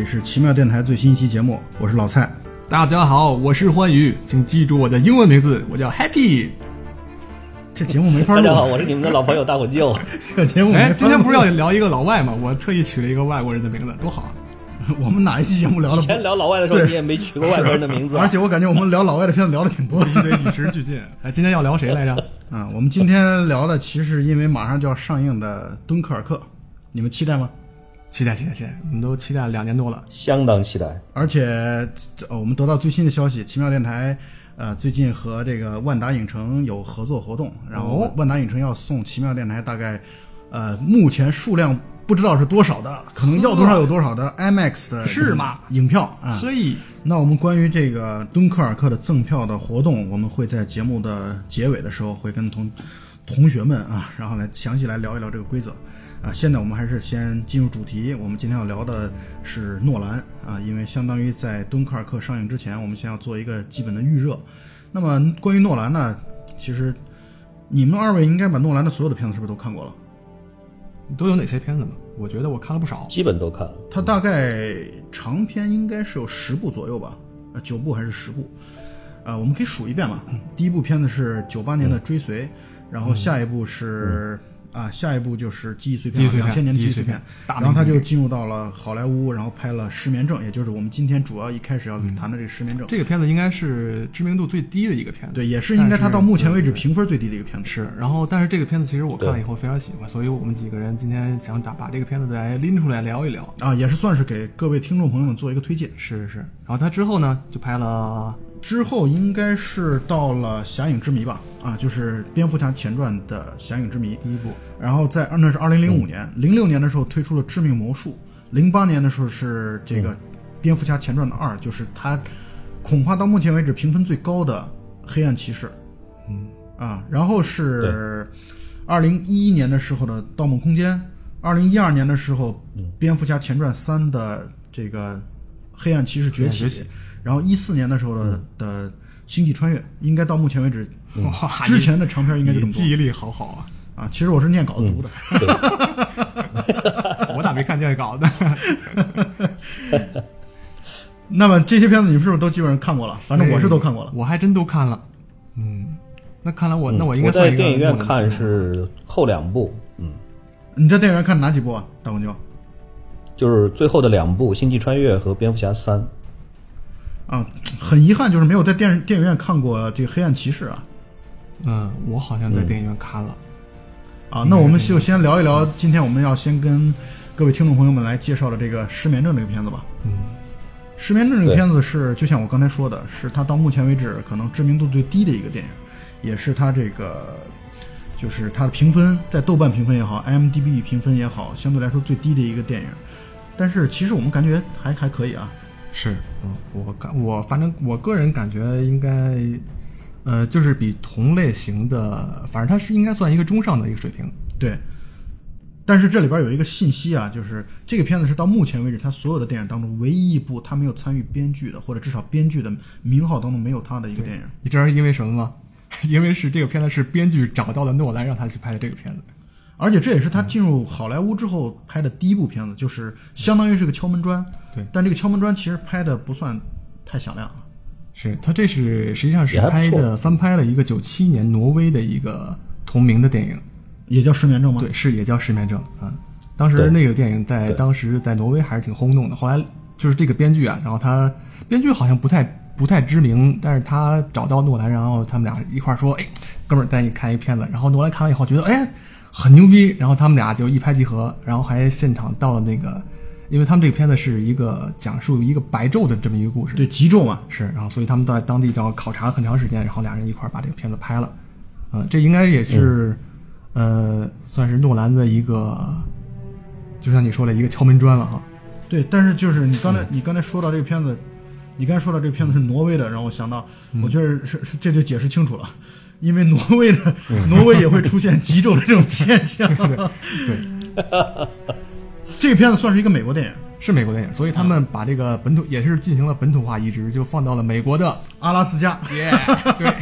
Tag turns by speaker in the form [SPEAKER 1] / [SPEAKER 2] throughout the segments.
[SPEAKER 1] 这里是奇妙电台最新一期节目，我是老蔡。
[SPEAKER 2] 大家好，我是欢愉，请记住我的英文名字，我叫 Happy。
[SPEAKER 1] 这节目没法录。
[SPEAKER 3] 大家好，我是你们的老朋友大火舅。
[SPEAKER 1] 这节目
[SPEAKER 2] 哎，今天不是要聊一个老外吗？我特意取了一个外国人的名字，多好啊！
[SPEAKER 1] 我们哪一期节目聊的
[SPEAKER 3] 以前聊老外的时候，你也没取过外国人的名字啊
[SPEAKER 1] 而。且我感觉我们聊老外的片子聊的挺多
[SPEAKER 2] 必须得与时俱进。哎，今天要聊谁来着？
[SPEAKER 1] 啊。我们今天聊的其实因为马上就要上映的《敦刻尔克》，你们期待吗？
[SPEAKER 2] 期待期待期待，我们都期待两年多了。
[SPEAKER 3] 相当期待。
[SPEAKER 1] 而且呃，我们得到最新的消息，奇妙电台呃最近和这个万达影城有合作活动，然后
[SPEAKER 2] 哦
[SPEAKER 1] 万达影城要送奇妙电台大概呃目前数量不知道是多少的，可能要多少有多少的 IMAX 的
[SPEAKER 2] 是吗
[SPEAKER 1] 影票啊。
[SPEAKER 2] 所以，
[SPEAKER 1] 那我们关于这个敦刻尔克的赠票的活动，我们会在节目的结尾的时候会跟同同学们啊，然后来详细来聊一聊这个规则啊。现在我们还是先进入主题，我们今天要聊的是诺兰啊，因为相当于在敦刻尔克上映之前，我们先要做一个基本的预热。那么关于诺兰呢，其实你们二位应该把诺兰的所有的片子是不是都看过了？
[SPEAKER 2] 都有哪些片子呢？我觉得我看了不少。
[SPEAKER 3] 基本都看了。
[SPEAKER 1] 他大概长篇应该是有十部左右吧，呃，九部还是十部？呃，我们可以数一遍嘛。第一部片子是九八年的《追随》，然后下一部是、啊，下一步就是《记忆碎片》，
[SPEAKER 2] 碎片
[SPEAKER 1] 两千年的
[SPEAKER 2] 记忆碎片
[SPEAKER 1] 记忆碎片。然后他就进入到了好莱坞，然后拍了《失眠症》，也就是我们今天主要一开始要谈的这个《失眠症》。
[SPEAKER 2] 这个片子应该是知名度最低的一个片子。
[SPEAKER 1] 对，也是应该他到目前为止评分最低的一个片子。
[SPEAKER 2] 是，然后但是这个片子其实我看了以后非常喜欢，所以我们几个人今天想打把这个片子来拎出来聊一聊。
[SPEAKER 1] 啊，也是算是给各位听众朋友们做一个推荐。
[SPEAKER 2] 是是是，然后他之后呢就拍了
[SPEAKER 1] 之后应该是到了《侠影之谜》吧，啊，就是蝙蝠侠前传的《侠影之谜》。
[SPEAKER 2] 第一部，
[SPEAKER 1] 然后在那是二零零五年，零六年的时候推出了《致命魔术》，零八年的时候是这个《蝙蝠侠前传》的二，就是它恐怕到目前为止评分最高的《黑暗骑士》。
[SPEAKER 2] 嗯。
[SPEAKER 1] 啊，然后是二零一一年的时候的《盗梦空间》，二零一二年的时候《蝙蝠侠前传三》的这个《黑暗骑士崛起
[SPEAKER 2] 崛起》，
[SPEAKER 1] 然后一四年的时候的、的《星际穿越》，应该到目前为止
[SPEAKER 2] 哇，
[SPEAKER 1] 之前的长片应该就这么多
[SPEAKER 2] 记忆力好好啊！
[SPEAKER 1] 啊。其实我是念稿子读的。
[SPEAKER 2] 我咋没看见稿子？
[SPEAKER 1] 那么这些片子你们是不是都基本上看过了？反正我是都看过了。
[SPEAKER 2] 我还真都看了。嗯，那看来我、那我应该
[SPEAKER 3] 在电影院看是后两部，嗯，
[SPEAKER 1] 你在电影院看哪几部啊？大公牛
[SPEAKER 3] 就是最后的两部《星际穿越》和《蝙蝠侠三》。
[SPEAKER 1] 啊，很遗憾就是没有在电电影院看过这个《黑暗骑士》啊。
[SPEAKER 2] 嗯，我好像在电影院看了。
[SPEAKER 1] 啊，那我们就先聊一聊，今天我们要先跟各位听众朋友们来介绍的这个《失眠症》这个片子吧。
[SPEAKER 2] 嗯，《
[SPEAKER 1] 失眠症》这个片子是，就像我刚才说的，是它到目前为止可能知名度最低的一个电影，也是它这个就是它的评分在豆瓣评分也好，IMDB 评分也好，相对来说最低的一个电影。但是其实我们感觉还还可以啊。
[SPEAKER 2] 是，嗯，我感我反正我个人感觉应该，呃，就是比同类型的，反正它是应该算一个中上的一个水平。
[SPEAKER 1] 对，但是这里边有一个信息啊，就是这个片子是到目前为止他所有的电影当中唯一一部他没有参与编剧的，或者至少编剧的名号当中没有他的一个电影。
[SPEAKER 2] 你知道是因为什么吗？因为是这个片子是编剧找到了诺兰，让他去拍的这个片子。
[SPEAKER 1] 而且这也是他进入好莱坞之后拍的第一部片子，就是相当于是个敲门砖。
[SPEAKER 2] 对
[SPEAKER 1] 但这个敲门砖其实拍的不算太响亮啊。
[SPEAKER 2] 是他这是实际上是拍的翻拍了一个九七年挪威的一个同名的电影，
[SPEAKER 1] 也叫失眠症吗？
[SPEAKER 2] 对，是也叫《失眠症》啊。当时那个电影在当时在挪威还是挺轰动的。后来就是这个编剧啊，然后他编剧好像不太不太知名，但是他找到诺兰，然后他们俩一块儿说：“哎，哥们儿，带你看一片子。”然后诺兰看完以后觉得哎很牛逼，然后他们俩就一拍即合，然后还现场到了那个，因为他们这个片子是一个讲述一个白昼的这么一个故事，
[SPEAKER 1] 对，极昼嘛。
[SPEAKER 2] 是，然后所以他们在当地找考察了很长时间，然后俩人一块儿把这个片子拍了，嗯、这应该也是，呃，算是诺兰的一个，就像你说的一个敲门砖了哈。
[SPEAKER 1] 对，但是就是你刚才、你刚才说到这个片子，你刚才说到这个片子是挪威的，让我想到，我觉得是是这就解释清楚了，因为挪威的、挪威也会出现极昼的这种现象。
[SPEAKER 2] 对，
[SPEAKER 1] 这个片子算是一个美国电影，
[SPEAKER 2] 是美国电影，所以他们把这个本土也是进行了本土化移植，就放到了美国的，
[SPEAKER 1] 阿拉斯加，
[SPEAKER 2] 耶、对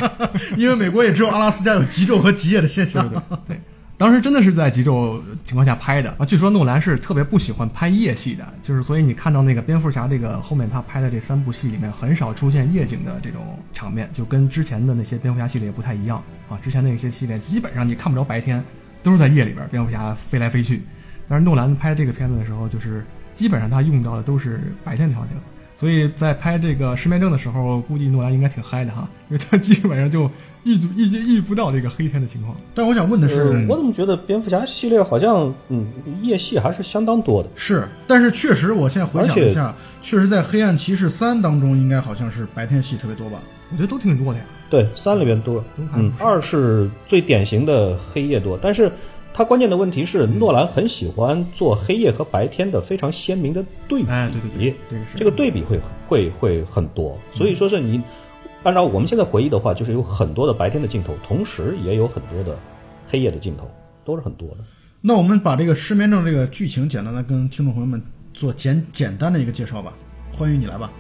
[SPEAKER 1] 因为美国也只有阿拉斯加有极昼和极夜的现象。
[SPEAKER 2] 对对对。当时真的是在极昼情况下拍的啊。据说诺兰是特别不喜欢拍夜戏的，就是所以你看到那个蝙蝠侠这个后面他拍的这三部戏里面很少出现夜景的这种场面，就跟之前的那些蝙蝠侠系列不太一样啊。之前那些系列基本上你看不着白天，都是在夜里边蝙蝠侠飞来飞去。但是诺兰拍这个片子的时候，就是基本上他用到的都是白天的场景。所以在拍这个失眠症的时候，估计诺兰应该挺嗨的哈，因为他基本上就预预预不到这个黑天的情况。
[SPEAKER 1] 但我想问的是，
[SPEAKER 3] 呃我怎么觉得蝙蝠侠系列好像嗯夜戏还是相当多的？
[SPEAKER 1] 是，但是确实，我现在回想一下，确实在《黑暗骑士三》当中，应该好像是白天戏特别多吧？
[SPEAKER 2] 我觉得都挺弱的呀。
[SPEAKER 3] 对，三里边多，嗯，二是最典型的黑夜多，但是它关键的问题是，诺兰很喜欢做黑夜和白天的非常鲜明的对比，
[SPEAKER 2] 哎，对对对，这个是
[SPEAKER 3] 这个对比会会会很多，所以说是你按照我们现在回忆的话，就是有很多的白天的镜头，同时也有很多的黑夜的镜头，都是很多的。
[SPEAKER 1] 那我们把这个失眠症这个剧情简单的跟听众朋友们做简简单的一个介绍吧。欢迎你来吧。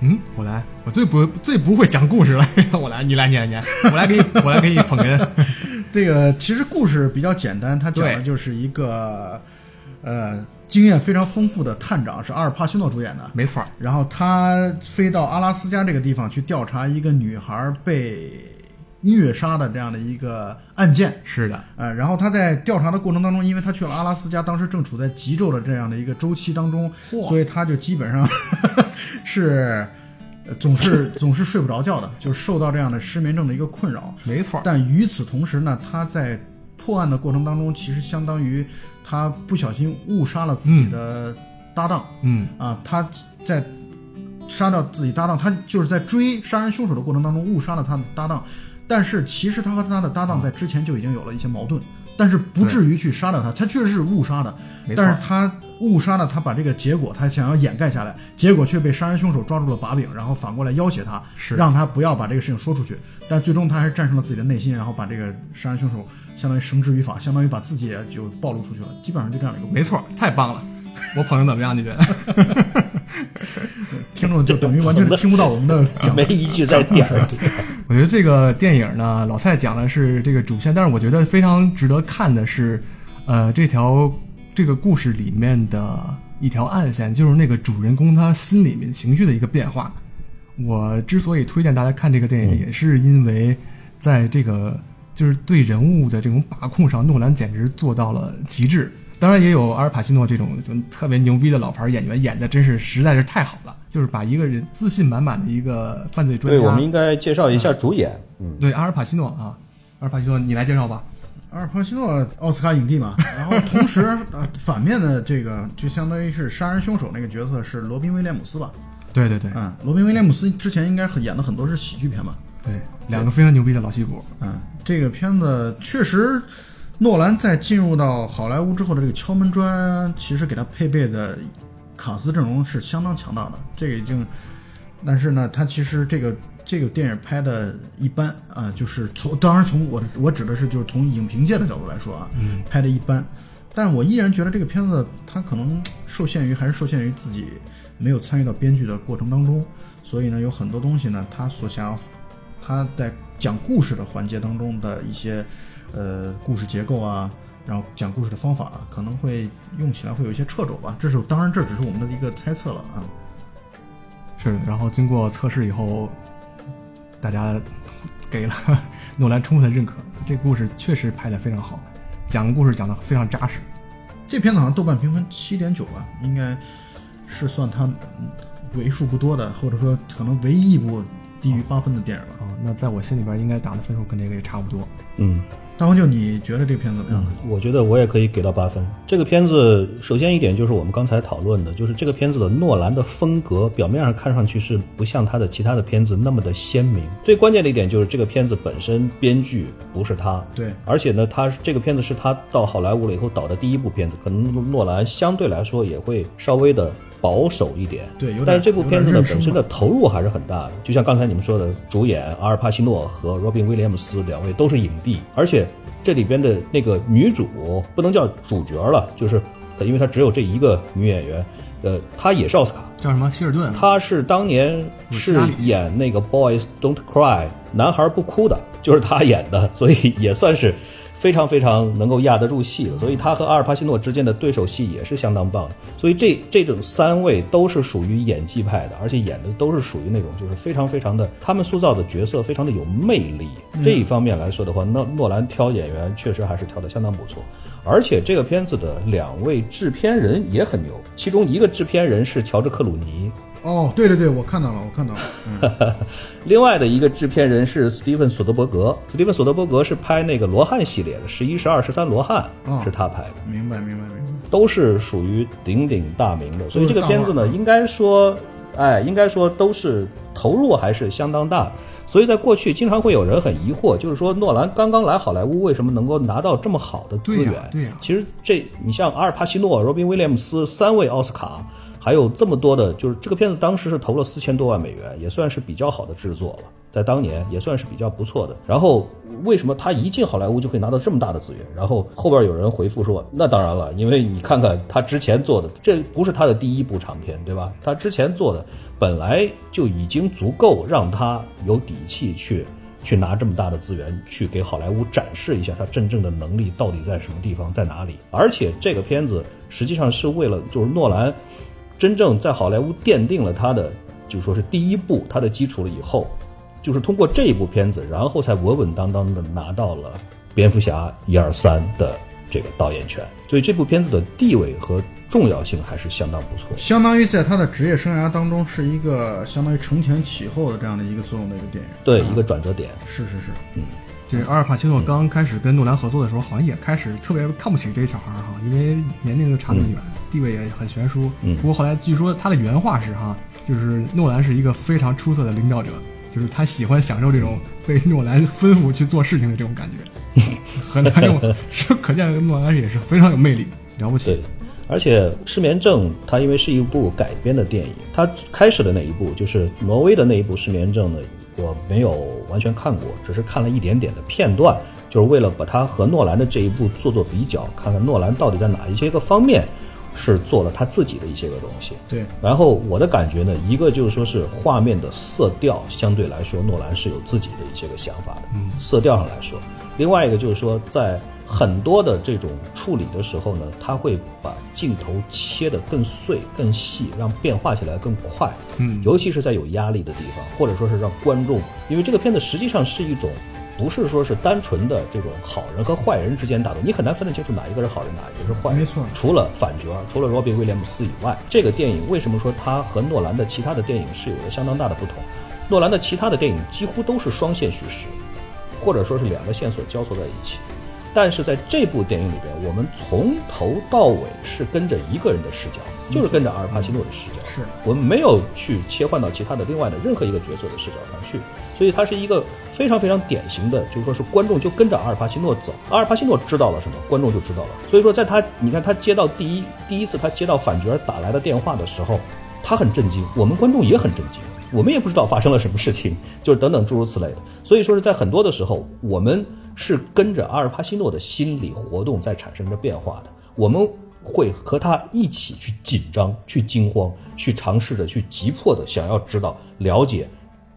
[SPEAKER 2] 嗯，我来，我最不最不会讲故事了，让 我来，你来，你来，你来，我来给你，我来给你捧哏。
[SPEAKER 1] 这个其实故事比较简单，它讲的就是一个呃经验非常丰富的探长，是阿尔帕西诺主演的，
[SPEAKER 2] 没错。
[SPEAKER 1] 然后他飞到阿拉斯加这个地方去调查一个女孩被虐杀的这样的一个案件。
[SPEAKER 2] 是的，
[SPEAKER 1] 呃，然后他在调查的过程当中，因为他去了阿拉斯加，当时正处在极昼的这样的一个周期当中，所以他就基本上 是。呃总是总是睡不着觉的，就是受到这样的失眠症的一个困扰。
[SPEAKER 2] 没错。
[SPEAKER 1] 但与此同时呢，他在破案的过程当中，其实相当于他不小心误杀了自己的搭档。
[SPEAKER 2] 嗯
[SPEAKER 1] 啊，他在杀掉自己搭档，他就是在追杀人凶手的过程当中误杀了他的搭档。但是其实他和他的搭档在之前就已经有了一些矛盾，但是不至于去杀掉他。他确实是误杀的，但是他误杀了他，把这个结果他想要掩盖下来，结果却被杀人凶手抓住了把柄，然后反过来要挟他，
[SPEAKER 2] 是
[SPEAKER 1] 让他不要把这个事情说出去。但最终他还是战胜了自己的内心，然后把这个杀人凶手相当于绳之于法，相当于把自己也就暴露出去了。基本上就这样的一个。
[SPEAKER 2] 没错，太棒了！我捧的怎么样？你觉得？
[SPEAKER 1] 听众就等于完全听不到我们的讲，
[SPEAKER 3] 没一句在点儿。
[SPEAKER 2] 我觉得这个电影呢，老蔡讲的是这个主线，但是我觉得非常值得看的是，呃，这条这个故事里面的一条暗线，就是那个主人公他心里面情绪的一个变化。我之所以推荐大家看这个电影，也是因为在这个就是对人物的这种把控上，诺兰简直做到了极致。当然，也有阿尔帕西诺这种就特别牛逼的老牌演员，演的真是实在是太好了。就是把一个人自信满满的一个犯罪专
[SPEAKER 3] 家，对，我们应该介绍一下主演。嗯，
[SPEAKER 2] 对，阿尔帕西诺啊，阿尔帕西诺，你来介绍吧。
[SPEAKER 1] 阿尔帕西诺奥斯卡影帝嘛，然后同时 呃，反面的这个就相当于是杀人凶手那个角色是罗宾威廉姆斯吧？
[SPEAKER 2] 对对对，
[SPEAKER 1] 嗯，罗宾威廉姆斯之前应该演的很多是喜剧片吧？
[SPEAKER 2] 对，两个非常牛逼的老戏骨。
[SPEAKER 1] 嗯，这个片子确实。诺兰在进入到好莱坞之后的这个敲门砖，其实给他配备的卡斯阵容是相当强大的。这个已经，但是呢，他其实这个这个电影拍的一般啊，就是从当然从我我指的是就是从影评界的角度来说啊，
[SPEAKER 2] 嗯，
[SPEAKER 1] 拍的一般。但我依然觉得这个片子它可能受限于还是受限于自己没有参与到编剧的过程当中，所以呢，有很多东西呢，他所想要他在讲故事的环节当中的一些。呃，故事结构啊，然后讲故事的方法啊，可能会用起来会有一些掣肘吧。这是当然，这只是我们的一个猜测了啊。
[SPEAKER 2] 是，然后经过测试以后，大家给了 诺兰充分的认可。这故事确实拍得非常好，讲故事讲得非常扎实。
[SPEAKER 1] 这片子好像豆瓣评分七点九吧，应该是算它为数不多的，或者说可能唯一一部低于八分的电影了。
[SPEAKER 2] 哦，那在我心里边应该打的分数跟这个也差不多。
[SPEAKER 3] 嗯。
[SPEAKER 1] 大黄舅，你觉得这个片子怎么样呢？
[SPEAKER 3] 我觉得我也可以给到八分。这个片子首先一点就是我们刚才讨论的，就是这个片子的诺兰的风格，表面上看上去是不像他的其他的片子那么的鲜明。最关键的一点就是这个片子本身编剧不是他，
[SPEAKER 1] 对，
[SPEAKER 3] 而且呢，他这个片子是他到好莱坞了以后导的第一部片子，可能诺兰相对来说也会稍微的。保守一点，
[SPEAKER 1] 对，
[SPEAKER 3] 但是这部片子呢本身的投入还是很大的。就像刚才你们说的，主演阿尔帕西诺和罗宾威廉姆斯两位都是影帝，而且这里边的那个女主不能叫主角了，就是因为她只有这一个女演员，呃，她也是奥斯卡，
[SPEAKER 2] 叫什么希尔顿？
[SPEAKER 3] 她是当年是演那个《Boys Don't Cry》男孩不哭的，就是她演的，所以也算是。非常非常能够压得住戏的，所以他和阿尔帕西诺之间的对手戏也是相当棒的。所以这这种三位都是属于演技派的，而且演的都是属于那种就是非常非常的，他们塑造的角色非常的有魅力。这一方面来说的话，诺诺兰挑演员确实还是挑的相当不错。而且这个片子的两位制片人也很牛，其中一个制片人是乔治克鲁尼，
[SPEAKER 1] 哦，对对对，我看到了，我看到了。嗯，
[SPEAKER 3] 另外的一个制片人是斯蒂芬索德伯格。斯蒂芬索德伯格是拍那个罗汉系列的，十一、十二、十三罗汉
[SPEAKER 1] 哦
[SPEAKER 3] 是他拍的。
[SPEAKER 1] 明白明白明白。
[SPEAKER 3] 都是属于鼎鼎大名的，所以这个片子呢，应该说，哎，应该说都是投入还是相当大。所以在过去，经常会有人很疑惑，就是说诺兰刚刚来好莱坞，为什么能够拿到这么好的资源？
[SPEAKER 2] 对呀
[SPEAKER 3] 其实这你像阿尔帕西诺、罗宾威廉姆斯三位奥斯卡，还有这么多的，就是这个片子当时是投了四千多万美元，也算是比较好的制作了，在当年也算是比较不错的。然后为什么他一进好莱坞就可以拿到这么大的资源？然后后边有人回复说，那当然了，因为你看看他之前做的，这不是他的第一部长片，对吧？他之前做的本来就已经足够让他有底气去。去拿这么大的资源去给好莱坞展示一下他真正的能力到底在什么地方，在哪里。而且这个片子实际上是为了就是诺兰真正在好莱坞奠定了他的就是说是第一步他的基础了以后，就是通过这一部片子，然后才稳稳当当的拿到了蝙蝠侠一二三的这个导演权。所以这部片子的地位和重要性还是相当不错。
[SPEAKER 1] 相当于在他的职业生涯当中是一个相当于承前启后的这样的一个作用的一个电影。
[SPEAKER 3] 对，
[SPEAKER 1] 啊
[SPEAKER 3] 一个转折点。
[SPEAKER 1] 是是是，
[SPEAKER 2] 这阿尔帕西诺刚开始跟诺兰合作的时候，好像也开始特别看不起这个小孩儿哈，因为年龄就差那么远，地位也很悬殊。
[SPEAKER 3] 嗯
[SPEAKER 2] 不过后来据说他的原话是哈，就是诺兰是一个非常出色的领导者，就是他喜欢享受这种被诺兰吩咐去做事情的这种感觉，很难用，是可见诺兰也是非常有魅力，了不起
[SPEAKER 3] 对。，而且《失眠症》它因为是一部改编的电影，它开始的那一部就是挪威的那一部《失眠症》呢，我没有完全看过，只是看了一点点的片段，就是为了把它和诺兰的这一部做做比较，看看诺兰到底在哪一些个方面是做了他自己的一些个东西。
[SPEAKER 1] 对，
[SPEAKER 3] 然后我的感觉呢，一个就是说是画面的色调相对来说，诺兰是有自己的一些个想法的，嗯，色调上来说；另外一个就是说，在很多的这种处理的时候呢，他会把镜头切得更碎、更细，让变化起来更快，
[SPEAKER 2] 嗯
[SPEAKER 3] 尤其是在有压力的地方，或者说是让观众，因为这个片子实际上是一种。不是说是单纯的这种好人和坏人之间打斗，你很难分得清楚哪一个是好人，哪一个是坏人。
[SPEAKER 1] 没错
[SPEAKER 3] 除了反角，除了罗宾威廉姆斯以外，这个电影为什么说它和诺兰的其他的电影是有着相当大的不同？诺兰的其他的电影几乎都是双线叙事，或者说是两个线索交错在一起。但是在这部电影里边，我们从头到尾是跟着一个人的视角，就是跟着阿尔帕西诺的视角。
[SPEAKER 1] 是
[SPEAKER 3] 我们没有去切换到其他的另外的任何一个角色的视角上去，所以它是一个非常非常典型的，就是说是观众就跟着阿尔帕西诺走，阿尔帕西诺知道了什么，观众就知道了。所以说，在他你看他接到第一第一次他接到反角打来的电话的时候，他很震惊，我们观众也很震惊。我们也不知道发生了什么事情，就是等等诸如此类的。所以说是在很多的时候，我们是跟着阿尔帕西诺的心理活动在产生着变化的。我们会和他一起去紧张、去惊慌、去尝试着去急迫的想要知道、了解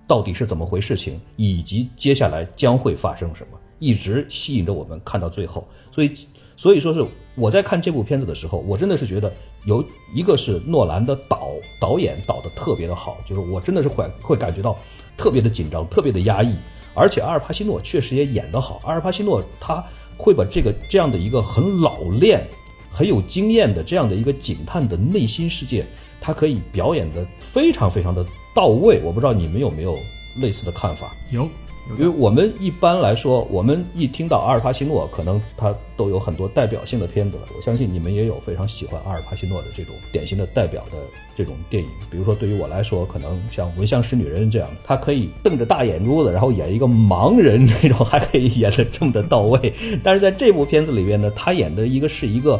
[SPEAKER 3] 到底是怎么回事情，以及接下来将会发生什么，一直吸引着我们看到最后。所以，所以说是我在看这部片子的时候，我真的是觉得有一个是诺兰的导导演导的特别的好，就是我真的是会会感觉到特别的紧张，特别的压抑。而且阿尔帕西诺确实也演得好，阿尔帕西诺他会把这个这样的一个很老练、很有经验的这样的一个警探的内心世界，他可以表演的非常非常的到位。我不知道你们有没有类似的看法？
[SPEAKER 2] 有
[SPEAKER 3] 因为我们一般来说，我们一听到阿尔帕西诺，可能他都有很多代表性的片子了。我相信你们也有非常喜欢阿尔帕西诺的这种典型的代表的这种电影。比如说，对于我来说，可能像《闻香识女人》这样，他可以瞪着大眼珠子，然后演一个盲人这种，还可以演得这么的到位。但是在这部片子里边呢，他演的一个是一个。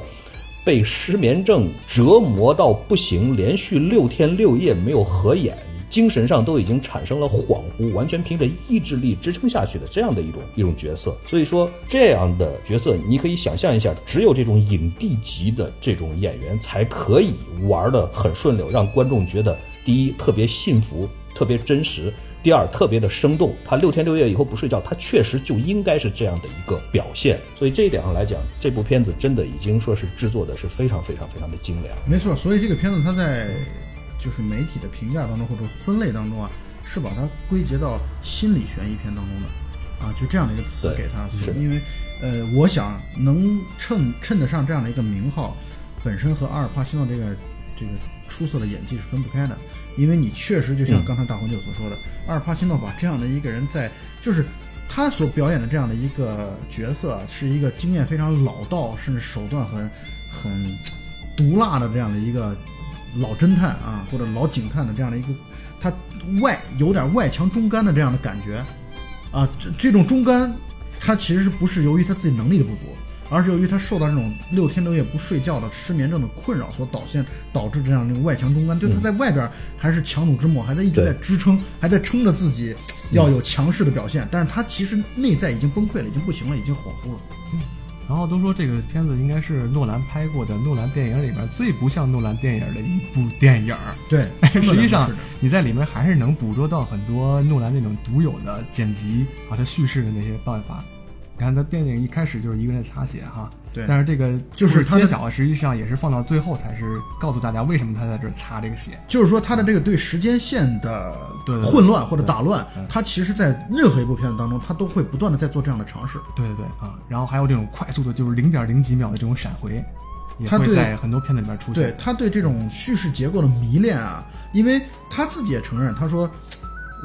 [SPEAKER 3] 被失眠症折磨到不行，连续六天六夜没有合眼，精神上都已经产生了恍惚，完全凭着意志力支撑下去的这样的一种一种角色。所以说，这样的角色你可以想象一下，只有这种影帝级的这种演员才可以玩得很顺溜，让观众觉得第一特别幸福，特别真实。第二特别的生动。他六天六夜以后不睡觉，他确实就应该是这样的一个表现。所以这一点上来讲，这部片子真的已经说是制作的是非常非常非常的精良。
[SPEAKER 1] 没错，所以这个片子它在就是媒体的评价当中或者分类当中啊，是把它归结到心理悬疑片当中的啊，就这样的一个词给它，因为呃，我想能称称得上这样的一个名号，本身和阿尔帕西诺这个这个出色的演技是分不开的，因为你确实就像
[SPEAKER 3] 嗯
[SPEAKER 1] 刚才大黄舅所说的，阿尔帕西诺把这样的一个人在就是。他所表演的这样的一个角色，是一个经验非常老道，甚至手段很很毒辣的这样的一个老侦探啊，或者老警探的这样的一个，他外有点外强中干的这样的感觉啊，这这种中干，他其实是不是由于他自己能力的不足，而是由于他受到这种六天六夜不睡觉的失眠症的困扰所导现导致这样的一个外强中干，就他在外边还是强弩之末，还在一直在支撑，还在撑着自己要有强势的表现，但是他其实内在已经崩溃了，已经不行了，已经恍惚了。
[SPEAKER 2] 然后都说这个片子应该是诺兰拍过的诺兰电影里边最不像诺兰电影的一部电影。
[SPEAKER 1] 对，
[SPEAKER 2] 实际上你在里面还是能捕捉到很多诺兰那种独有的剪辑啊，他叙事的那些办法。你看他电影一开始就是一个人在擦血哈，
[SPEAKER 1] 对
[SPEAKER 2] 但是这个
[SPEAKER 1] 就是他的
[SPEAKER 2] 揭晓，实际上也是放到最后才是告诉大家为什么他在这儿擦这个血。
[SPEAKER 1] 就是说他的这个对时间线的混乱或者打乱
[SPEAKER 2] 对，
[SPEAKER 1] 他其实在任何一部片子当中，他都会不断的在做这样的尝试。
[SPEAKER 2] 对对对啊，然后还有这种快速的，就是零点零几秒的这种闪回，也会
[SPEAKER 1] 他对
[SPEAKER 2] 在很多片子里面出现。
[SPEAKER 1] 对他对这种叙事结构的迷恋啊，因为他自己也承认，他说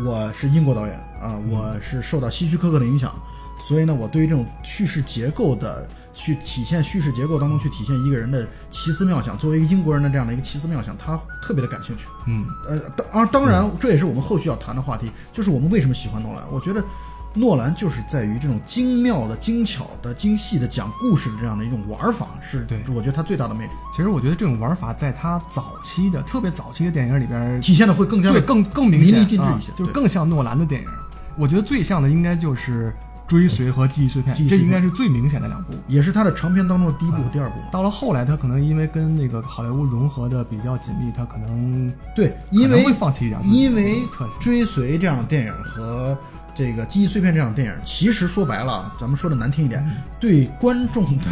[SPEAKER 1] 我是英国导演啊，我是受到希区柯克的影响，所以呢，我对于这种叙事结构的去体现叙事结构当中去体现一个人的奇思妙想，作为一个英国人的这样的一个奇思妙想，他特别的感兴趣。
[SPEAKER 2] 嗯，
[SPEAKER 1] 呃，当而当然，这也是我们后续要谈的话题，就是我们为什么喜欢诺兰。我觉得诺兰就是在于这种精妙的、精巧的、精细的讲故事的这样的一种玩法，是
[SPEAKER 2] 对
[SPEAKER 1] 我觉得他最大的魅力，
[SPEAKER 2] 其实我觉得这种玩法在他早期的特别早期的电影里边
[SPEAKER 1] 体现的会更加的
[SPEAKER 2] 对更更明显
[SPEAKER 1] 淋漓尽致一些
[SPEAKER 2] 啊，就是更像诺兰的电影。我觉得最像的应该就是《追随》和《记忆碎片这应该是最明显的两部。
[SPEAKER 1] 也是他的长片当中的第一部和第二部。
[SPEAKER 2] 到了后来，他可能因为跟那个好莱坞融合的比较紧密，他可能
[SPEAKER 1] 对，因为
[SPEAKER 2] 会放弃一点自己的
[SPEAKER 1] 因为追随这样的电影和这个记忆碎片这样的电影，其实说白了，咱们说的难听一点，对观众的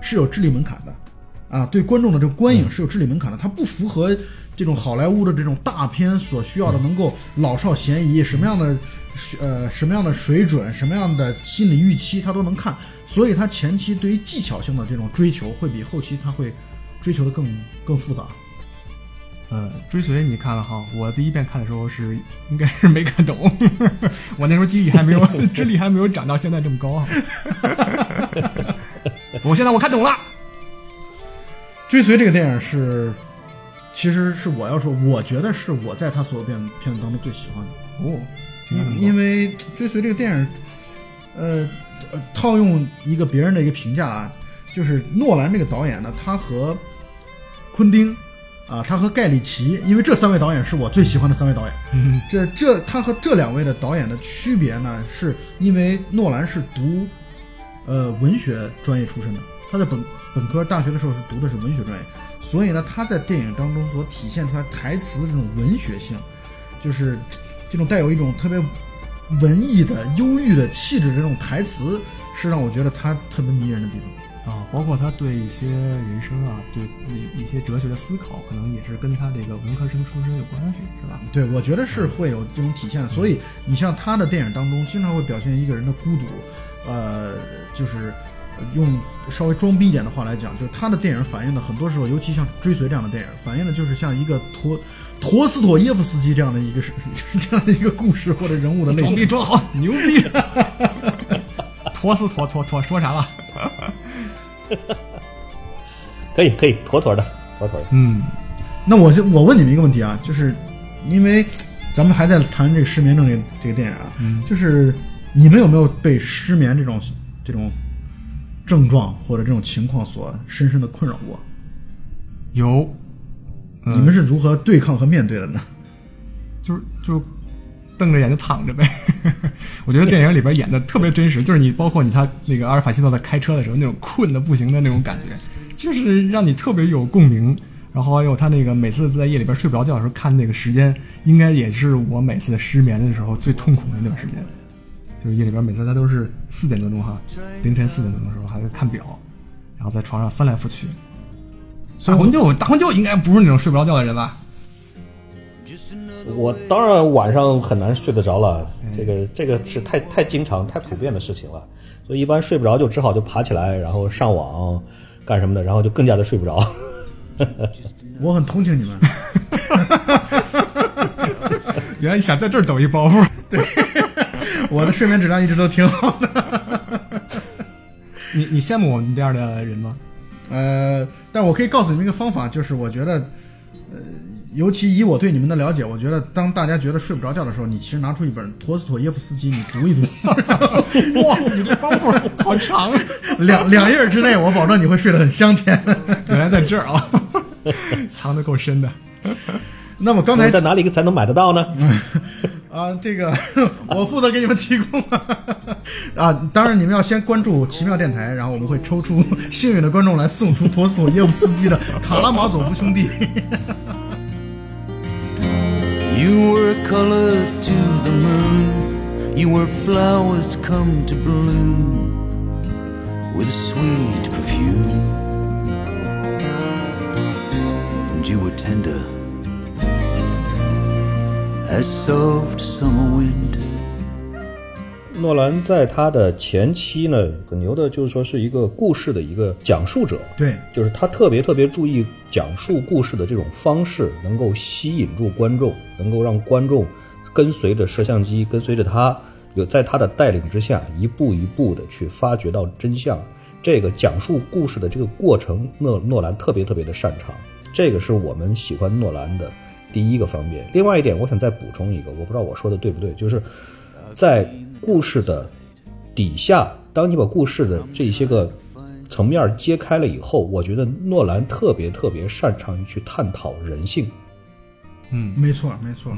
[SPEAKER 1] 是有智力门槛的，啊，对观众的这个观影是有智力门槛的，它不符合这种好莱坞的这种大片所需要的能够老少咸宜，什么样的呃什么样的水准，什么样的心理预期，他都能看，所以他前期对于技巧性的这种追求，会比后期他会追求的更更复杂。
[SPEAKER 2] 呃，追随你看了哈，我第一遍看的时候是应该是没看懂，我那时候记忆还没有智力还没有长到现在这么高哈。我现在我看懂了，
[SPEAKER 1] 追随这个电影是，其实是我要说，我觉得是我在他所有片片子当中最喜欢的，
[SPEAKER 2] 哦，
[SPEAKER 1] 因因为追随这个电影，呃，呃套用一个别人的一个评价啊，就是诺兰这个导演呢，他和昆汀啊，他和盖里奇，因为这三位导演是我最喜欢的三位导演。
[SPEAKER 2] 嗯
[SPEAKER 1] 这这他和这两位的导演的区别呢，是因为诺兰是读呃文学专业出身的，他在本本科大学的时候是读的是文学专业，所以呢他在电影当中所体现出来台词的这种文学性，就是这种带有一种特别文艺的忧郁的气质的这种台词，是让我觉得他特别迷人的地方。
[SPEAKER 2] 啊，包括他对一些人生啊，对一一些哲学的思考，可能也是跟他这个文科生出身有关系，是吧？
[SPEAKER 1] 对，我觉得是会有这种体现的。所以你像他的电影当中，经常会表现一个人的孤独，呃，就是呃用稍微装逼一点的话来讲，就是他的电影反映的很多时候，尤其像《追随》这样的电影，反映的就是像一个陀陀思妥耶夫斯基这样的一个 这样的一个故事或者人物的类
[SPEAKER 2] 装逼
[SPEAKER 1] 型。
[SPEAKER 2] 装好，牛逼！陀思妥妥妥说啥了？
[SPEAKER 3] 可以可以，妥妥的，妥妥的。
[SPEAKER 2] 嗯，
[SPEAKER 1] 那我就我问你们一个问题啊，就是因为咱们还在谈这个失眠症这个这个电影啊，
[SPEAKER 2] 嗯
[SPEAKER 1] 就是你们有没有被失眠这种这种症状或者这种情况所深深的困扰过？
[SPEAKER 2] 有，嗯
[SPEAKER 1] 你们是如何对抗和面对的呢？
[SPEAKER 2] 就是就瞪着眼睛躺着呗。我觉得电影里边演的特别真实，就是你包括你他那个阿尔法西诺在开车的时候那种困的不行的那种感觉，就是让你特别有共鸣，然后还有他那个每次在夜里边睡不着觉的时候看那个时间，应该也是我每次失眠的时候最痛苦的那段时间。就是夜里边每次他都是四点多钟哈，凌晨四点多钟的时候还在看表，然后在床上翻来覆去。大红舅，大红舅应该不是那种睡不着觉的人吧？
[SPEAKER 3] 我当然晚上很难睡得着了，这个这个是太太经常、太普遍的事情了，所以一般睡不着就只好就爬起来，然后上网干什么的，然后就更加的睡不着。
[SPEAKER 1] 我很同情你们。
[SPEAKER 2] 原来你想在这儿抖一包袱，
[SPEAKER 1] 对，我的睡眠质量一直都挺好的。
[SPEAKER 2] 你你羡慕我们这样的人吗？
[SPEAKER 1] 呃，但我可以告诉你们一个方法，就是我觉得，呃，尤其以我对你们的了解，我觉得当大家觉得睡不着觉的时候，你其实拿出一本陀思妥耶夫斯基，你读一读，
[SPEAKER 2] 哇，你这包袱好长啊！
[SPEAKER 1] 两两页之内，我保证你会睡得很香甜。
[SPEAKER 2] 原来在这儿啊，藏得够深的。
[SPEAKER 1] 那么刚才
[SPEAKER 3] 在哪里才能买得到呢？
[SPEAKER 1] 啊，这个我负责给你们提供啊。当然，你们要先关注奇妙电台，然后我们会抽出幸运的观众来送出陀思妥耶夫斯基的《卡拉马佐夫兄弟》。
[SPEAKER 4] You were colored to the moon. You were flowers come to bloom with sweet perfume. And you were tender
[SPEAKER 3] 诺兰在他的前期呢，很牛的，就是说是一个故事的一个讲述者，
[SPEAKER 1] 对，
[SPEAKER 3] 就是他特别特别注意讲述故事的这种方式，能够吸引住观众，能够让观众跟随着摄像机，跟随着他，有在他的带领之下，一步一步的去发掘到真相。这个讲述故事的这个过程，诺诺兰特别特别的擅长，这个是我们喜欢诺兰的第一个方面。另外一点，我想再补充一个，我不知道我说的对不对，就是在故事的底下，当你把故事的这些个层面揭开了以后，我觉得诺兰特别特别擅长于去探讨人性。
[SPEAKER 1] 嗯没错，没错，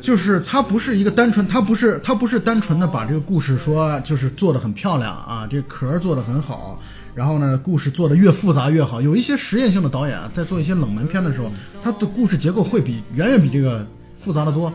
[SPEAKER 1] 就是他不是一个单纯，他不是他不是单纯的把这个故事说就是做的很漂亮啊，这壳做的很好，然后呢，故事做的越复杂越好。有一些实验性的导演啊，在做一些冷门片的时候，他的故事结构会比远远比这个复杂的多。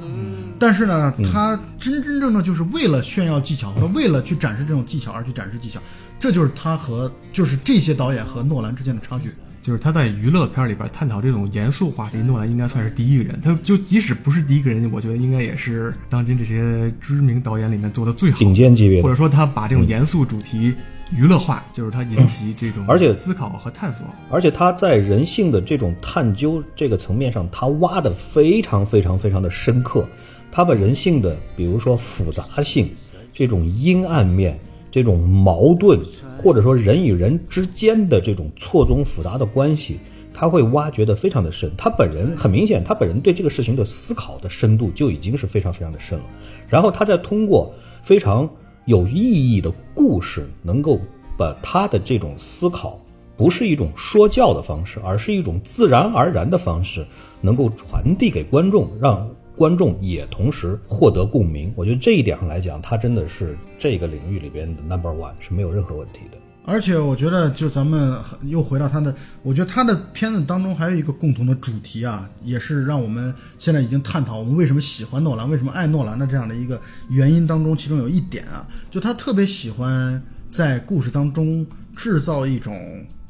[SPEAKER 1] 但是呢，他真真正正就是为了炫耀技巧，和为了去展示这种技巧而去展示技巧，这就是他和就是这些导演和诺兰之间的差距。
[SPEAKER 2] 就是他在娱乐片里边探讨这种严肃话题，诺兰应该算是第一个人。他就即使不是第一个人，我觉得应该也是当今这些知名导演里面做的最好的，
[SPEAKER 3] 顶尖级别的
[SPEAKER 2] 或者说他把这种严肃主题娱乐化，就是他引起这种
[SPEAKER 3] 而且
[SPEAKER 2] 思考和探索。
[SPEAKER 3] 而且他在人性的这种探究这个层面上，他挖的非常非常非常的深刻。他把人性的，比如说复杂性、这种阴暗面、这种矛盾，或者说人与人之间的这种错综复杂的关系，他会挖掘的非常的深。他本人很明显，他本人对这个事情的思考的深度就已经是非常非常的深了。然后他再通过非常有意义的故事，能够把他的这种思考。不是一种说教的方式，而是一种自然而然的方式，能够传递给观众，让观众也同时获得共鸣。我觉得这一点上来讲，他真的是这个领域里边的 number one，是没有任何问题的。
[SPEAKER 1] 而且我觉得，就咱们又回到他的，我觉得他的片子当中还有一个共同的主题啊，也是让我们现在已经探讨我们为什么喜欢诺兰，为什么爱诺兰的这样的一个原因当中，其中有一点啊，就他特别喜欢在故事当中制造一种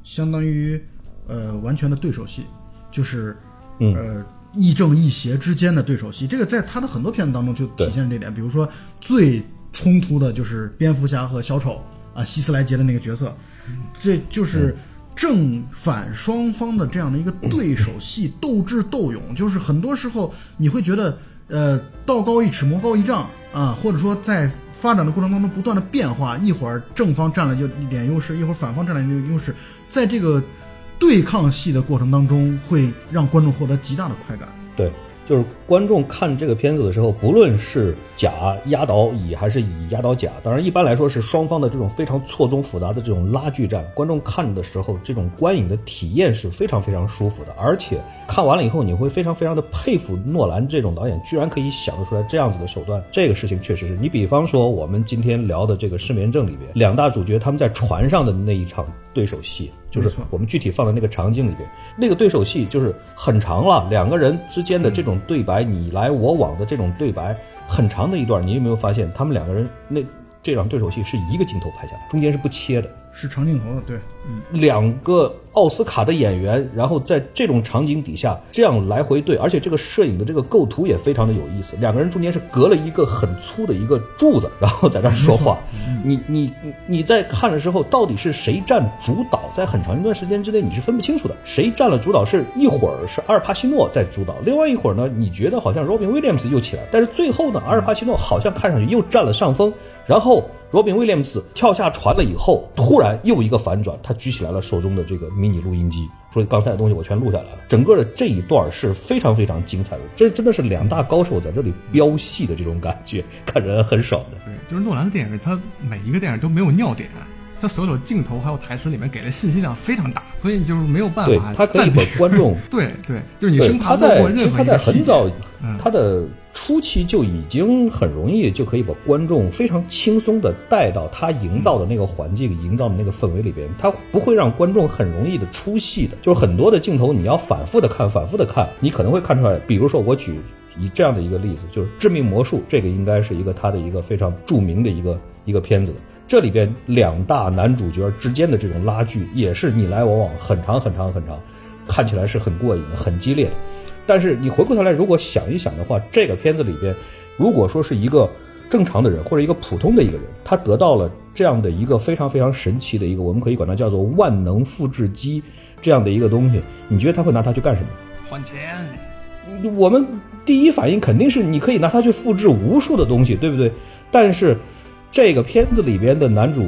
[SPEAKER 1] 相当于呃完全的对手戏，就是
[SPEAKER 3] 嗯
[SPEAKER 1] 呃亦正亦邪之间的对手戏。这个在他的很多片子当中就体现这点，比如说最冲突的就是蝙蝠侠和小丑啊，希斯莱杰的那个角色，这就是正反双方的这样的一个对手戏，斗智斗勇。就是很多时候你会觉得，呃，道高一尺，魔高一丈啊，或者说在发展的过程当中不断的变化，一会儿正方占了就一点优势，一会儿反方占了一点优势，在这个对抗戏的过程当中，会让观众获得极大的快感。
[SPEAKER 3] 对，就是观众看这个片子的时候，不论是甲压倒乙还是乙压倒甲，当然一般来说是双方的这种非常错综复杂的这种拉锯战，观众看的时候，这种观影的体验是非常非常舒服的，而且看完了以后，你会非常非常的佩服诺兰这种导演，居然可以想得出来这样子的手段。这个事情确实是你，比方说我们今天聊的这个失眠症里边，两大主角他们在船上的那一场对手戏，就是我们具体放在那个场景里边，那个对手戏就是很长了，两个人之间的这种对白，你来我往的这种对白很长的一段，你有没有发现他们两个人那这场对手戏是一个镜头拍下来，中间是不切的。
[SPEAKER 1] 是长镜头的，对，嗯
[SPEAKER 3] 两个奥斯卡的演员，然后在这种场景底下这样来回对，而且这个摄影的这个构图也非常的有意思。两个人中间是隔了一个很粗的一个柱子，然后在那儿说话。你你你你在看的时候，到底是谁占主导？在很长一段时间之内，你是分不清楚的。谁占了主导？是一会儿是阿尔帕西诺在主导，另外一会儿呢，你觉得好像 Robin Williams 又起来，但是最后呢，阿尔帕西诺好像看上去又占了上风。然后罗宾威廉姆斯跳下船了以后，突然又一个反转，他举起来了手中的这个迷你录音机，说刚才的东西我全录下来了。整个的这一段是非常非常精彩的，这真的是两大高手在这里飙戏的这种感觉，看着很爽的。
[SPEAKER 2] 对，就是诺兰的电影，他每一个电影都没有尿点，他所有的镜头还有台词里面给的信息量非常大，所以你就是没有办法
[SPEAKER 3] 他可以把观众
[SPEAKER 2] 对对，就是你
[SPEAKER 3] 对，
[SPEAKER 2] 生怕
[SPEAKER 3] 他在
[SPEAKER 2] 错过任何一个细节
[SPEAKER 3] 很早
[SPEAKER 2] 嗯，
[SPEAKER 3] 他的初期就已经很容易就可以把观众非常轻松的带到他营造的那个环境、营造的那个氛围里边，他不会让观众很容易的出戏的。就是很多的镜头你要反复的看、反复的看，你可能会看出来。比如说我举以这样的一个例子，就是《致命魔术》，这个应该是一个他的一个非常著名的一个一个片子。这里边两大男主角之间的这种拉锯，也是你来我往，很长很长很长，看起来是很过瘾、很激烈的。但是你回过头来，如果想一想的话，这个片子里边，如果说是一个正常的人或者一个普通的一个人，他得到了这样的一个非常非常神奇的一个，我们可以管它叫做万能复制机这样的一个东西，你觉得他会拿它去干什么？
[SPEAKER 2] 换钱。
[SPEAKER 3] 我们第一反应肯定是你可以拿它去复制无数的东西，对不对？但是这个片子里边的男主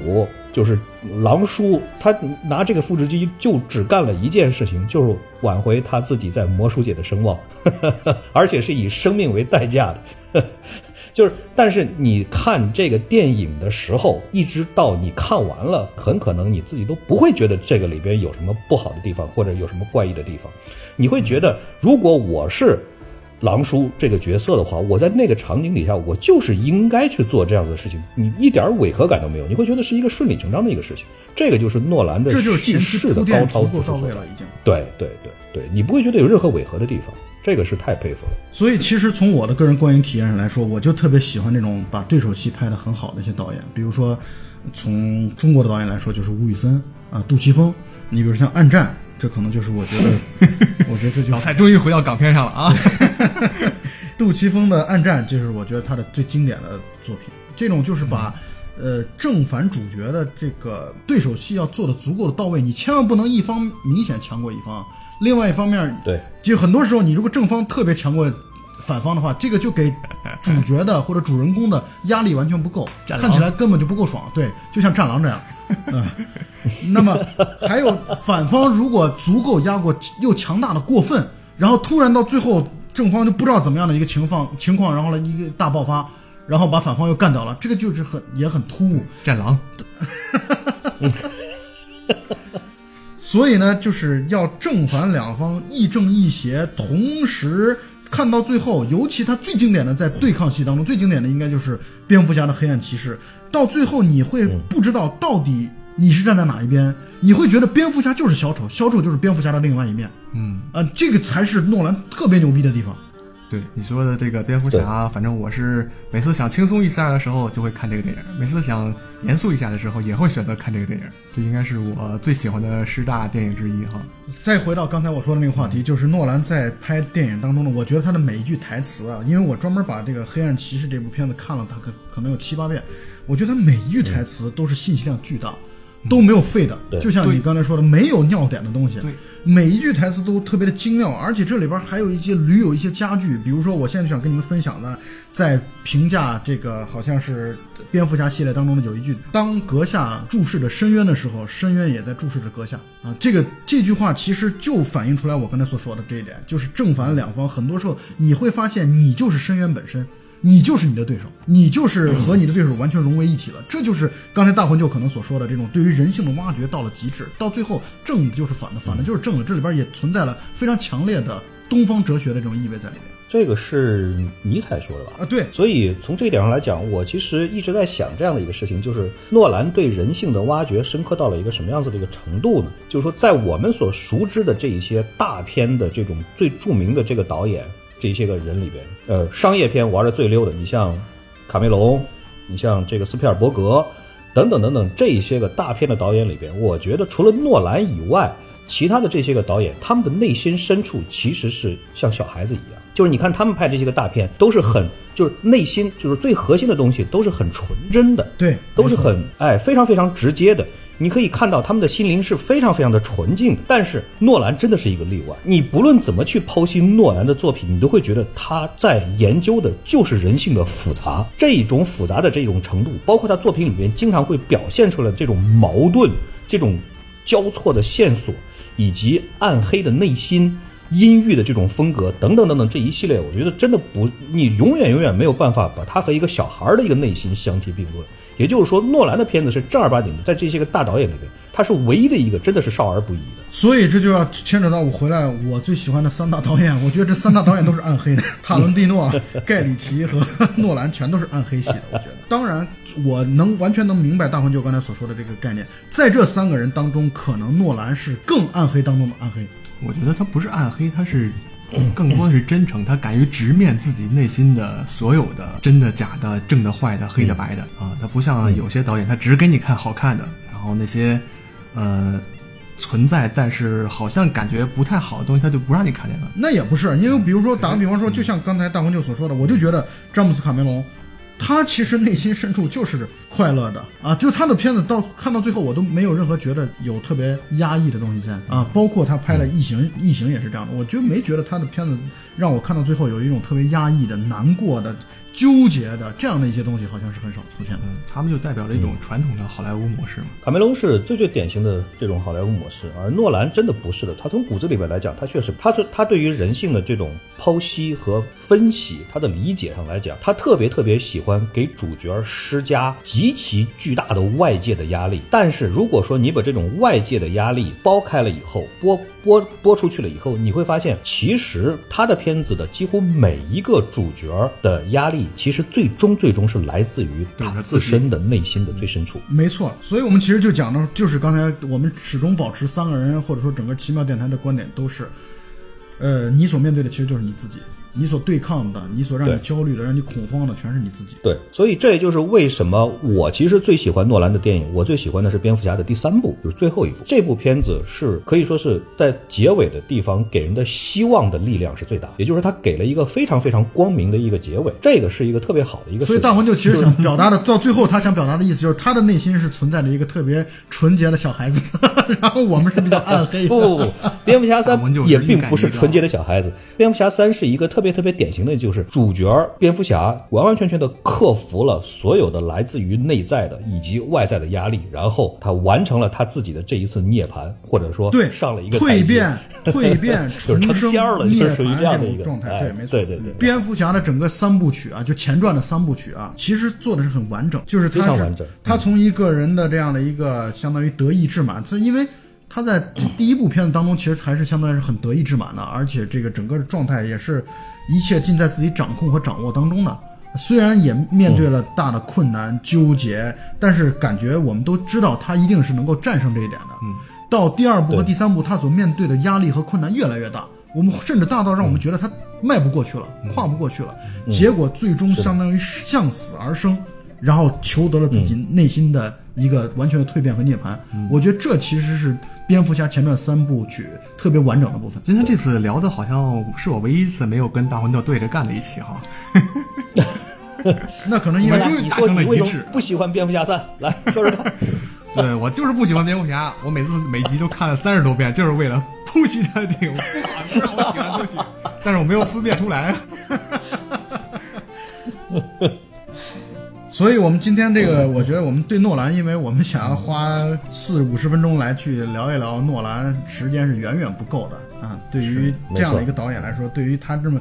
[SPEAKER 3] 就是狼叔，他拿这个复制机就只干了一件事情，就是挽回他自己在魔术界的声望，而且是以生命为代价的。就是，但是你看这个电影的时候，一直到你看完了，很可能你自己都不会觉得这个里边有什么不好的地方，或者有什么怪异的地方。你会觉得，如果我是狼叔这个角色的话，我在那个场景底下，我就是应该去做这样的事情，你一点违和感都没有，你会觉得是一个顺理成章的一个事情。这个就是诺兰的
[SPEAKER 1] 这就是
[SPEAKER 3] 叙事的高超之处
[SPEAKER 1] 了，已经。
[SPEAKER 3] 对对对对，你不会觉得有任何违和的地方，这个是太佩服了。
[SPEAKER 1] 所以其实从我的个人观影体验上来说，我就特别喜欢这种把对手戏拍得很好的一些导演，比如说从中国的导演来说，就是吴宇森啊、杜琪峰，你比如像《暗战》，这可能就是我觉得，我觉得这就是
[SPEAKER 2] 老蔡终于回到港片上了啊！
[SPEAKER 1] 杜琪峰的《暗战》，就是我觉得他的最经典的作品。这种就是把、呃正反主角的这个对手戏要做的足够的到位，你千万不能一方明显强过一方，另外一方面，
[SPEAKER 3] 对，
[SPEAKER 1] 就很多时候你如果正方特别强过反方的话，这个就给主角的或者主人公的压力完全不够，看起来根本就不够爽。对，就像战狼这样。嗯，那么还有反方如果足够压过又强大的过分，然后突然到最后正方就不知道怎么样的一个情况情况，然后呢一个大爆发，然后把反方又干掉了，这个就是很也很突兀。
[SPEAKER 2] 战狼，
[SPEAKER 1] 所以呢，就是要正反两方亦正亦邪，同时看到最后，尤其他最经典的在对抗戏当中，最经典的应该就是蝙蝠侠的黑暗骑士。到最后你会不知道到底你是站在哪一边，你会觉得蝙蝠侠就是小丑，小丑就是蝙蝠侠的另外一面。
[SPEAKER 2] 嗯，
[SPEAKER 1] 啊、这个才是诺兰特别牛逼的地方。
[SPEAKER 2] 对你说的这个蝙蝠侠，反正我是每次想轻松一下的时候就会看这个电影，每次想严肃一下的时候也会选择看这个电影。这应该是我最喜欢的十大电影之一哈。
[SPEAKER 1] 再回到刚才我说的那个话题，就是诺兰在拍电影当中呢，我觉得他的每一句台词啊，因为我专门把这个《黑暗骑士》这部片子看了，他可可能有七八遍，我觉得他每一句台词都是信息量巨大，都没有废的，就像你刚才说的，没有尿点的东西，
[SPEAKER 2] 对，
[SPEAKER 1] 每一句台词都特别的精妙，而且这里边还有一些驴有一些佳句，比如说我现在就想跟你们分享的，在评价这个好像是蝙蝠侠系列当中的有一句，当阁下注视着深渊的时候，深渊也在注视着阁下。啊。这个这句话其实就反映出来我刚才所说的这一点，就是正反两方，很多时候你会发现你就是深渊本身。你就是你的对手，你就是和你的对手完全融为一体了。这就是刚才大魂就可能所说的这种对于人性的挖掘到了极致，到最后正的就是反的，反的就是正的，这里边也存在了非常强烈的东方哲学的这种意味在里面
[SPEAKER 3] 这个是尼采说的吧？
[SPEAKER 1] 啊。对，
[SPEAKER 3] 所以从这一点上来讲，我其实一直在想这样的一个事情，就是诺兰对人性的挖掘深刻到了一个什么样子的一个程度呢？就是说，在我们所熟知的这一些大片的这种最著名的这个导演这些个人里边，呃，商业片玩的最溜的，你像卡梅隆，你像这个斯皮尔伯格，等等等等这些个大片的导演里边，我觉得除了诺兰以外，其他的这些个导演，他们的内心深处其实是像小孩子一样，就是你看他们拍这些个大片，都是很就是内心就是最核心的东西都是很纯真的，
[SPEAKER 1] 对
[SPEAKER 3] 都是很哎非常非常直接的。你可以看到他们的心灵是非常非常的纯净的，但是诺兰真的是一个例外。你不论怎么去剖析诺兰的作品，你都会觉得他在研究的就是人性的复杂，这种复杂的这种程度，包括他作品里面经常会表现出来这种矛盾、这种交错的线索，以及暗黑的内心。阴郁的这种风格等等等等这一系列，我觉得真的不，你永远永远没有办法把他和一个小孩的一个内心相提并论。也就是说，诺兰的片子是正儿八经的，在这些个大导演里面，他是唯一的一个真的是少儿不宜的。
[SPEAKER 1] 所以这就要牵扯到我回来我最喜欢的三大导演，我觉得这三大导演都是暗黑的，塔伦蒂诺、盖里奇和 诺兰全都是暗黑系的。我觉得，当然我能完全能明白大黄舅刚才所说的这个概念，在这三个人当中，可能诺兰是更暗黑当中的暗黑。
[SPEAKER 2] 我觉得他不是暗黑，他是更多的是真诚，他敢于直面自己内心的所有的真的假的、正的坏的、黑的白的啊。他不像有些导演，他只给你看好看的，然后那些呃存在但是好像感觉不太好的东西，他就不让你看见了。
[SPEAKER 1] 那也不是，因为比如说打个比方说，就像刚才大黄舅所说的，我就觉得詹姆斯卡梅隆，他其实内心深处就是快乐的。啊，就他的片子到看到最后，我都没有任何觉得有特别压抑的东西在。啊，包括他拍的《异形》，《异形》也是这样的，我就没觉得他的片子让我看到最后有一种特别压抑的、难过的、纠结的这样的一些东西，好像是很少出现的。
[SPEAKER 2] 嗯，他们就代表着一种传统的好莱坞模式嘛。
[SPEAKER 3] 卡梅隆是最最典型的这种好莱坞模式，而诺兰真的不是的。他从骨子里边来讲，他确实，他是他对于人性的这种剖析和分析，他的理解上来讲，他特别特别喜欢给主角施加极其巨大的外界的压力。但是如果说你把这种外界的压力剥开了以后，剥剥剥出去了以后，你会发现，其实他的片子的几乎每一个主角的压力，其实最终最终是来自于他自身的内心的最深处。
[SPEAKER 1] 没错，所以我们其实就讲的，就是刚才我们始终保持三个人，或者说整个奇妙电台的观点都是，呃，你所面对的其实就是你自己，你所对抗的，你所让你焦虑的、让你恐慌的，全是你自己。
[SPEAKER 3] 对，所以这也就是为什么我其实最喜欢诺兰的电影，我最喜欢的是蝙蝠侠的第三部，就是最后一部。这部片子是可以说是在结尾的地方给人的希望的力量是最大，也就是他给了一个非常非常光明的一个结尾，这个是一个特别好的一个。
[SPEAKER 1] 所以大魂就其实 想表达的，到最后他想表达的意思就是，他的内心是存在着一个特别纯洁的小孩子，然后我们是比较暗黑的。
[SPEAKER 3] 不不不，蝙蝠侠三也并不是纯洁的小孩子。蝙蝠侠三是一个特别特别典型的，就是主角蝙蝠侠完完全全的克服了所有的来自于内在的以及外在的压力，然后他完成了他自己的这一次涅槃，或者说
[SPEAKER 1] 对，
[SPEAKER 3] 上了一个
[SPEAKER 1] 蜕变、蜕变、
[SPEAKER 3] 成
[SPEAKER 1] 重生
[SPEAKER 3] 仙儿、了，就
[SPEAKER 1] 涅
[SPEAKER 3] 是属于
[SPEAKER 1] 槃
[SPEAKER 3] 这样的一个
[SPEAKER 1] 状态。
[SPEAKER 3] 哎
[SPEAKER 1] 对，没错，
[SPEAKER 3] 对对对。
[SPEAKER 1] 蝙蝠侠的整个三部曲啊，就前传的三部曲啊，其实做的是很完整，就是他是
[SPEAKER 3] 非常完整
[SPEAKER 1] 他从一个人的这样的一个相当于得意志满，他因为他在第一部片子当中其实还是相当于是很得意志满的，而且这个整个的状态也是一切尽在自己掌控和掌握当中呢。虽然也面对了大的困难、纠结，但是感觉我们都知道他一定是能够战胜这一点的。嗯，到第二部和第三部，他所面对的压力和困难越来越大，我们甚至大到让我们觉得他迈不过去了，跨不过去了。结果最终相当于向死而生，然后求得了自己内心的一个完全的蜕变和涅槃。我觉得这其实是蝙蝠侠前传三部曲特别完整的部分。
[SPEAKER 2] 今天这次聊的好像是我唯一一次没有跟大魂斗对着干的一期哈。
[SPEAKER 1] 那可能因为
[SPEAKER 2] 终于
[SPEAKER 3] 你
[SPEAKER 2] 达成了一致
[SPEAKER 3] 不喜欢蝙蝠侠三？来说说看。
[SPEAKER 2] 对我就是不喜欢蝙蝠侠，我每次每集都看了三十多遍，就是为了剖析他这个不好不让我喜欢的东西，但是我没有分辨出来。
[SPEAKER 1] 所以，我们今天这个，我觉得我们对诺兰，因为我们想要花四五十分钟来去聊一聊诺兰，时间是远远不够的啊。对于这样的一个导演来说，对于他这么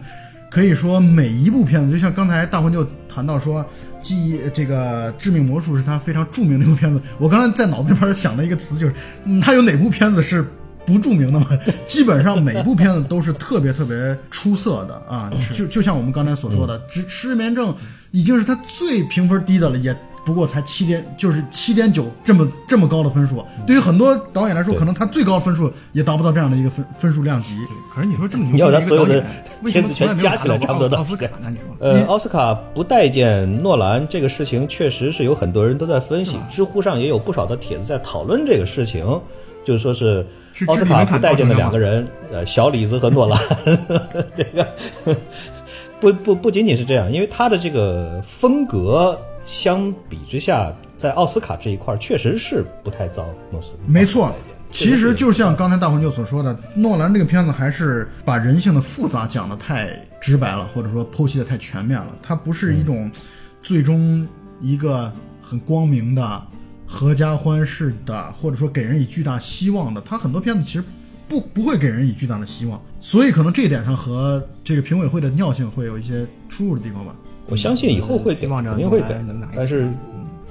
[SPEAKER 1] 可以说每一部片子，就像刚才大魂就谈到说，记忆这个《致命魔术》是他非常著名的一部片子。我刚才在脑子里边想了一个词，就是、他有哪部片子是不著名的嘛，基本上每部片子都是特别特别出色的啊。就就像我们刚才所说的，失失眠症已经是他最评分低的了，也不过才七点，就是七点九这么这么高的分数。对于很多导演来说，可能他最高分数也达不到这样的一个分分数量级。
[SPEAKER 2] 可是你说这么牛
[SPEAKER 3] 你要
[SPEAKER 2] 逼的
[SPEAKER 3] 他所有的
[SPEAKER 2] 一个导演，为什么
[SPEAKER 3] 片子全加起来差不多到
[SPEAKER 2] 奥斯卡呢？你说？
[SPEAKER 3] 呃，奥斯卡不待见诺兰这个事情，确实是有很多人都在分析，知乎上也有不少的帖子在讨论这个事情，就是说是
[SPEAKER 2] 是
[SPEAKER 3] 奥斯卡不待见的两个人，呃，小李子和诺兰，这个不不不仅仅是这样，因为他的这个风格相比之下，在奥斯卡这一块确实是不太遭诺斯。
[SPEAKER 1] 没错，其实就像刚才大黄舅所说的，诺兰这个片子还是把人性的复杂讲得太直白了，或者说剖析的太全面了。它不是一种最终一个很光明的、合家欢式的，或者说给人以巨大希望的。他很多片子其实不不会给人以巨大的希望，所以可能这一点上和这个评委会的尿性会有一些出入的地方吧。
[SPEAKER 3] 我相信以后会给，
[SPEAKER 2] 希望着
[SPEAKER 3] 肯定会给
[SPEAKER 2] 诺兰能拿一，次
[SPEAKER 3] 但是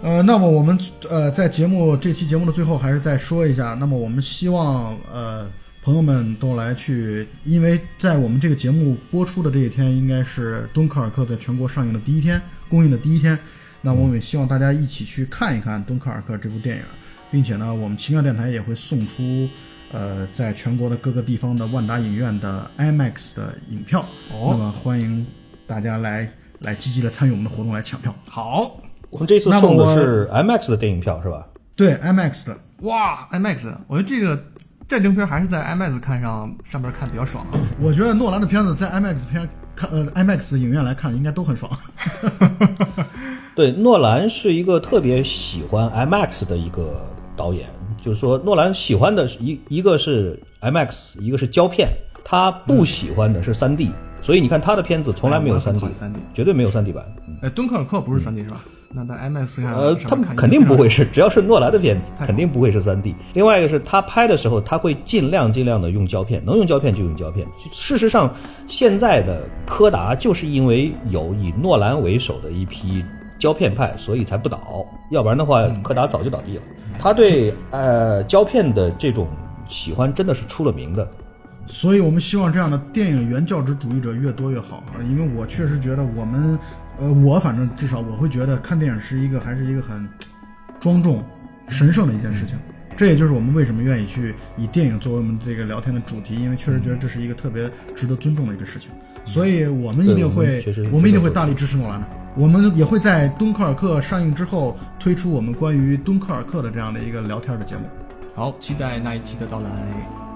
[SPEAKER 1] 呃，那么我们呃在节目这期节目的最后还是再说一下，那么我们希望呃朋友们都来去，因为在我们这个节目播出的这一天，应该是《敦刻尔克》在全国上映的第一天，公映的第一天。那我们也希望大家一起去看一看《敦刻尔克》这部电影，并且呢，我们奇妙电台也会送出呃在全国的各个地方的万达影院的 IMAX 的影票。
[SPEAKER 2] 哦
[SPEAKER 1] 那么欢迎大家来来积极的参与我们的活动来抢票。
[SPEAKER 2] 好，
[SPEAKER 3] 我们这次送的是 IMAX 的电影票是吧？
[SPEAKER 1] 对 IMAX 的。
[SPEAKER 2] 哇，IMAX，我觉得这个战争片还是在 IMAX 看上上边看比较爽啊。
[SPEAKER 1] 我觉得诺兰的片子在 IMAX 片看呃 IMAX 影院来看应该都很爽。
[SPEAKER 3] 对，诺兰是一个特别喜欢 IMAX 的一个导演，就是说诺兰喜欢的是一一个是 IMAX，一个是胶片，他不喜欢的是 3D，、所以你看他的片子从来没有
[SPEAKER 2] 哎我很
[SPEAKER 3] 3D，、
[SPEAKER 2] 讨厌 3D
[SPEAKER 3] 绝对没有 3D 版。
[SPEAKER 2] 哎，敦刻尔克不是 3D 是吧？那在 IMAX 看，
[SPEAKER 3] 呃，他们肯定不会是，只要是诺兰的片子，肯定不会是3 D。另外一个是他拍的时候，他会尽量尽量的用胶片，能用胶片就用胶片。事实上，现在的柯达就是因为有以诺兰为首的一批胶片派，所以才不倒，要不然的话，
[SPEAKER 2] 嗯
[SPEAKER 3] 柯达早就倒闭了。他对呃胶片的这种喜欢真的是出了名的。
[SPEAKER 1] 所以我们希望这样的电影原教旨主义者越多越好啊，因为我确实觉得我们，呃，我反正至少我会觉得看电影是一个还是一个很庄重、神圣的一件事情。这也就是我们为什么愿意去以电影作为我们这个聊天的主题，因为确实觉得这是一个特别值得尊重的一个事情。所以我们一定会我们一定会大力支持诺兰的。我们也会在敦刻尔克上映之后推出我们关于敦刻尔克的这样的一个聊天的节目。
[SPEAKER 2] 好，期待那一期的到来。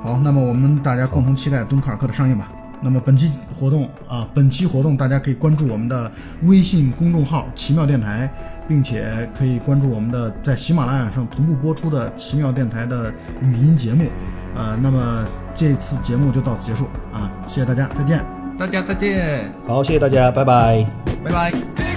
[SPEAKER 1] 好，那么我们大家共同期待《敦刻尔克》的上映吧。那么本期活动啊，本期活动大家可以关注我们的微信公众号“奇妙电台”，并且可以关注我们的在喜马拉雅上同步播出的奇妙电台的语音节目。呃，那么这次节目就到此结束啊，谢谢大家，再见。
[SPEAKER 2] 大家再见，
[SPEAKER 3] 好，谢谢大家，拜拜。
[SPEAKER 2] 拜拜。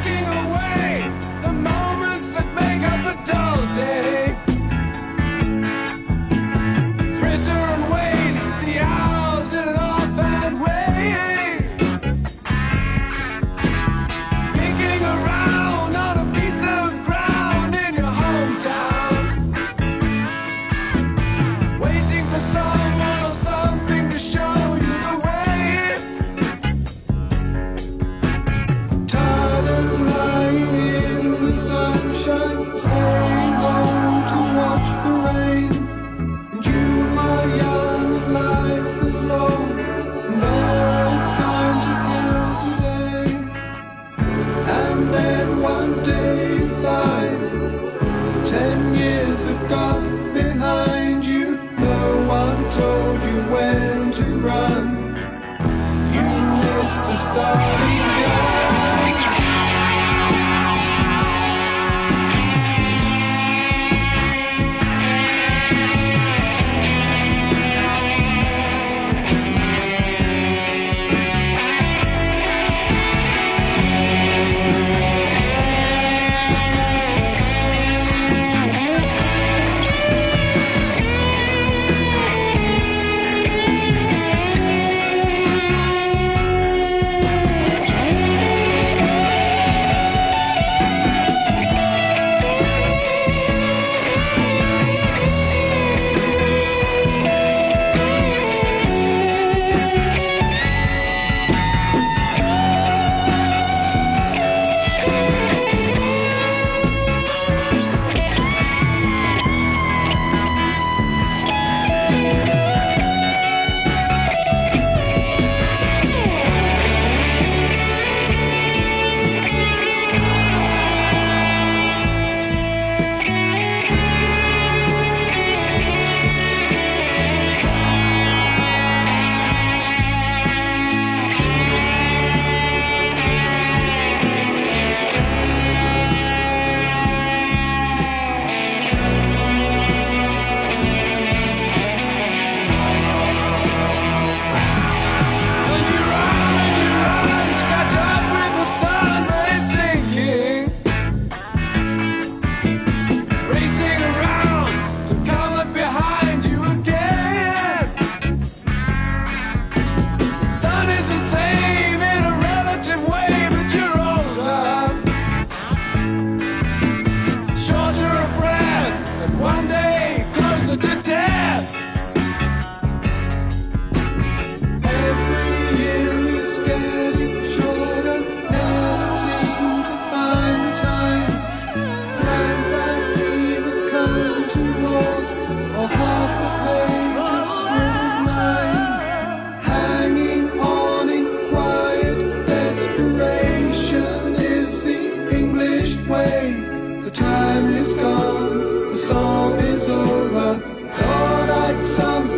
[SPEAKER 4] time is gone, the
[SPEAKER 5] song is over. Thought I'd some